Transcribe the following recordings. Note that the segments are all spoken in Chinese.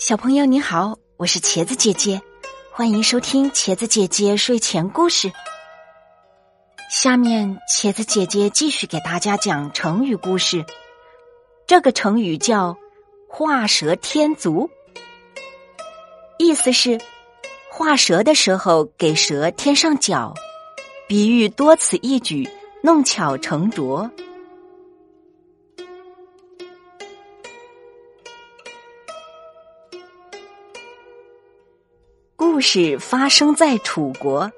小朋友你好，我是茄子姐姐，欢迎收听茄子姐姐睡前故事。下面茄子姐姐继续给大家讲成语故事。这个成语叫“画蛇添足”，意思是画蛇的时候给蛇添上脚，比喻多此一举，弄巧成拙。故事发生在楚国，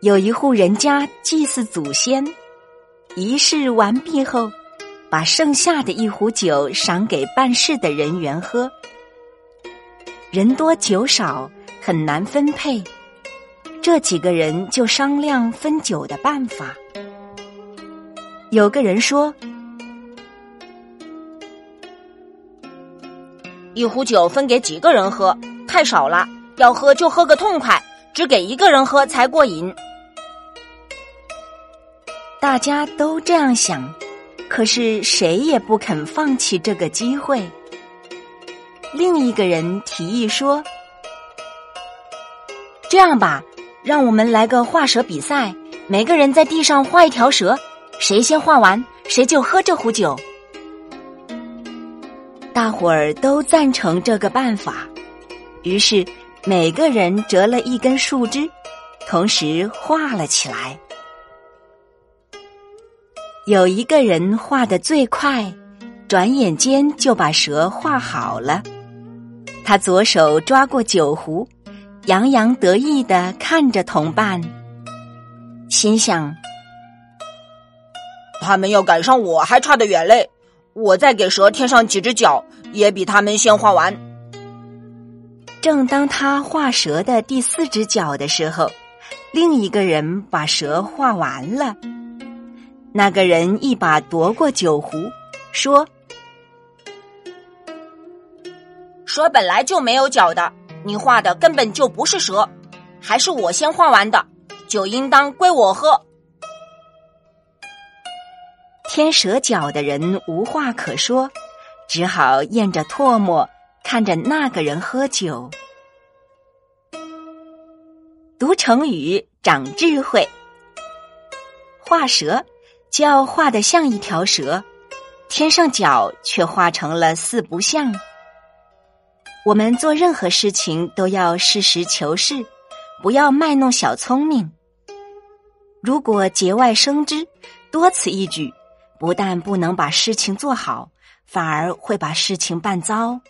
有一户人家祭祀祖先，仪式完毕后，把剩下的一壶酒赏给办事的人员喝。人多酒少，很难分配，这几个人就商量分酒的办法。有个人说：“一壶酒分给几个人喝，太少了。”要喝就喝个痛快，只给一个人喝才过瘾。大家都这样想，可是谁也不肯放弃这个机会。另一个人提议说：“这样吧，让我们来个画蛇比赛，每个人在地上画一条蛇，谁先画完，谁就喝这壶酒。”大伙儿都赞成这个办法，于是。每个人折了一根树枝，同时画了起来。有一个人画的最快，转眼间就把蛇画好了。他左手抓过酒壶，洋洋得意的看着同伴，心想：他们要赶上我还差得远嘞！我再给蛇添上几只脚，也比他们先画完。正当他画蛇的第四只脚的时候，另一个人把蛇画完了。那个人一把夺过酒壶，说：“蛇本来就没有脚的，你画的根本就不是蛇，还是我先画完的，酒应当归我喝。”添蛇脚的人无话可说，只好咽着唾沫。看着那个人喝酒，读成语长智慧。画蛇就要画的像一条蛇，添上脚却画成了四不像。我们做任何事情都要实事求是，不要卖弄小聪明。如果节外生枝，多此一举，不但不能把事情做好，反而会把事情办糟。